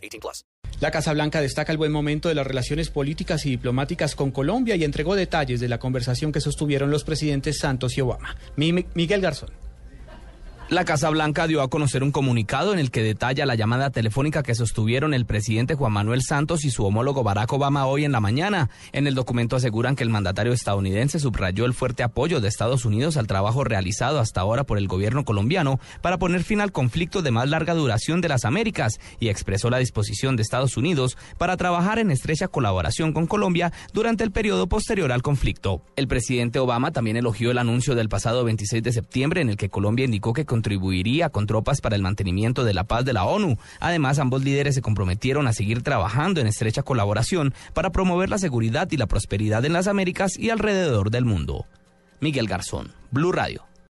18 plus. La Casa Blanca destaca el buen momento de las relaciones políticas y diplomáticas con Colombia y entregó detalles de la conversación que sostuvieron los presidentes Santos y Obama. Mi- Miguel Garzón. La Casa Blanca dio a conocer un comunicado en el que detalla la llamada telefónica que sostuvieron el presidente Juan Manuel Santos y su homólogo Barack Obama hoy en la mañana. En el documento aseguran que el mandatario estadounidense subrayó el fuerte apoyo de Estados Unidos al trabajo realizado hasta ahora por el gobierno colombiano para poner fin al conflicto de más larga duración de las Américas y expresó la disposición de Estados Unidos para trabajar en estrecha colaboración con Colombia durante el periodo posterior al conflicto. El presidente Obama también elogió el anuncio del pasado 26 de septiembre en el que Colombia indicó que contribuiría con tropas para el mantenimiento de la paz de la ONU. Además, ambos líderes se comprometieron a seguir trabajando en estrecha colaboración para promover la seguridad y la prosperidad en las Américas y alrededor del mundo. Miguel Garzón, Blue Radio.